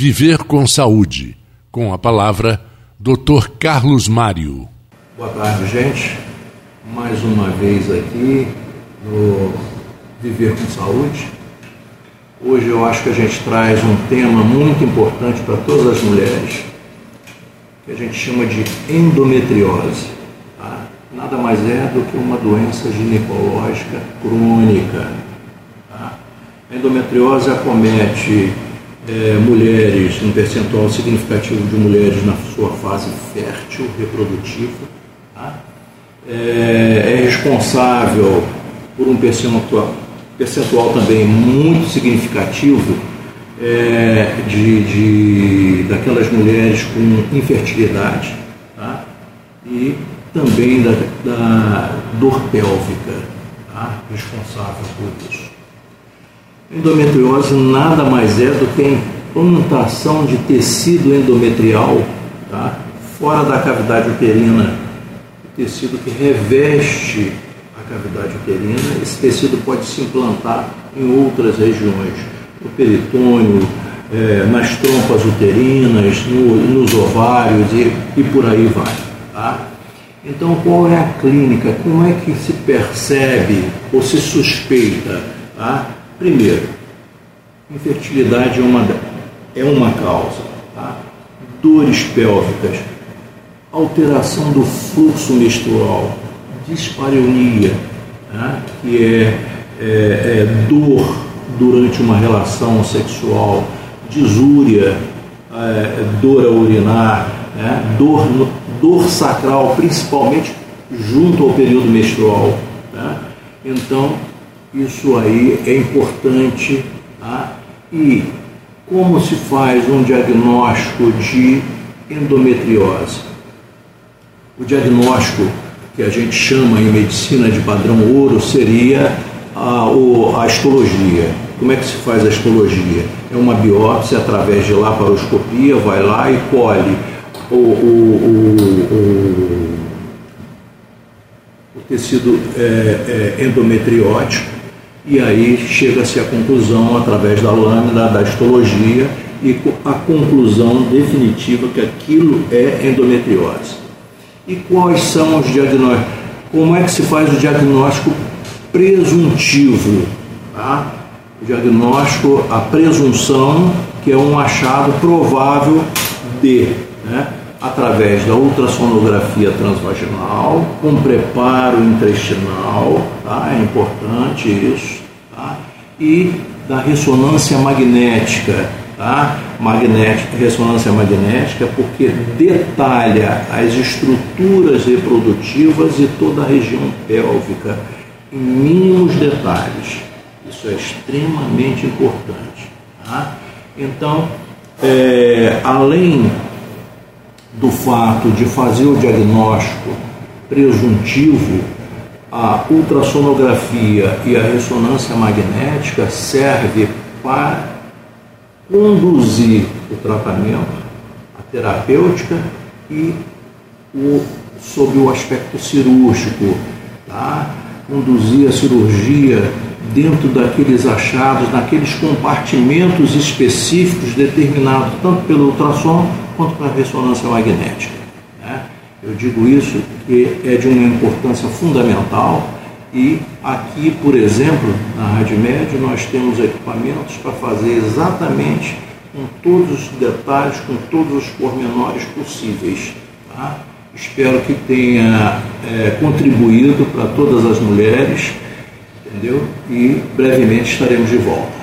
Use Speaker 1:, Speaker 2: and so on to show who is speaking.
Speaker 1: Viver com Saúde, com a palavra Dr. Carlos Mário.
Speaker 2: Boa tarde, gente. Mais uma vez aqui no Viver com Saúde. Hoje eu acho que a gente traz um tema muito importante para todas as mulheres, que a gente chama de endometriose. Tá? Nada mais é do que uma doença ginecológica crônica. Tá? A endometriose acomete é, mulheres, um percentual significativo de mulheres na sua fase fértil, reprodutiva. Tá? É, é, responsável por um percentual, percentual também muito significativo é, de, de, daquelas mulheres com infertilidade tá? e também da, da dor pélvica, tá? responsável por isso. Endometriose nada mais é do que a implantação de tecido endometrial tá? fora da cavidade uterina, o tecido que reveste a cavidade uterina. Esse tecido pode se implantar em outras regiões, no peritônio, é, nas trompas uterinas, no, nos ovários e, e por aí vai. Tá? Então, qual é a clínica? Como é que se percebe ou se suspeita? Tá? Primeiro, infertilidade é uma, é uma causa. Tá? Dores pélvicas, alteração do fluxo menstrual, dispareunia, tá? que é, é, é, dor durante uma relação sexual, disúria, é, dor a urinar, né? dor, dor sacral, principalmente junto ao período menstrual. Tá? Então, isso aí é importante. Tá? E como se faz um diagnóstico de endometriose? O diagnóstico que a gente chama em medicina de padrão ouro seria a, a histologia. Como é que se faz a histologia? É uma biópsia através de laparoscopia, vai lá e colhe o, o, o, o tecido é, é, endometriótico e aí chega-se à conclusão, através da lâmina da histologia, e a conclusão definitiva que aquilo é endometriose. E quais são os diagnósticos? Como é que se faz o diagnóstico presuntivo? Tá? O diagnóstico, a presunção, que é um achado provável de. Né? Através da ultrassonografia transvaginal, com preparo intestinal, tá? é importante isso, tá? e da ressonância magnética, tá? magnética, ressonância magnética, porque detalha as estruturas reprodutivas e toda a região pélvica em mínimos detalhes. Isso é extremamente importante. Tá? Então, é, além do fato de fazer o diagnóstico presuntivo, a ultrassonografia e a ressonância magnética serve para conduzir o tratamento, a terapêutica e o, sob o aspecto cirúrgico, tá? conduzir a cirurgia dentro daqueles achados, naqueles compartimentos específicos determinados tanto pelo ultrassom quanto pela ressonância magnética. Né? Eu digo isso porque é de uma importância fundamental e aqui, por exemplo, na Rádio Médio, nós temos equipamentos para fazer exatamente com todos os detalhes, com todos os pormenores possíveis. Tá? Espero que tenha é, contribuído para todas as mulheres entendeu? E brevemente estaremos de volta.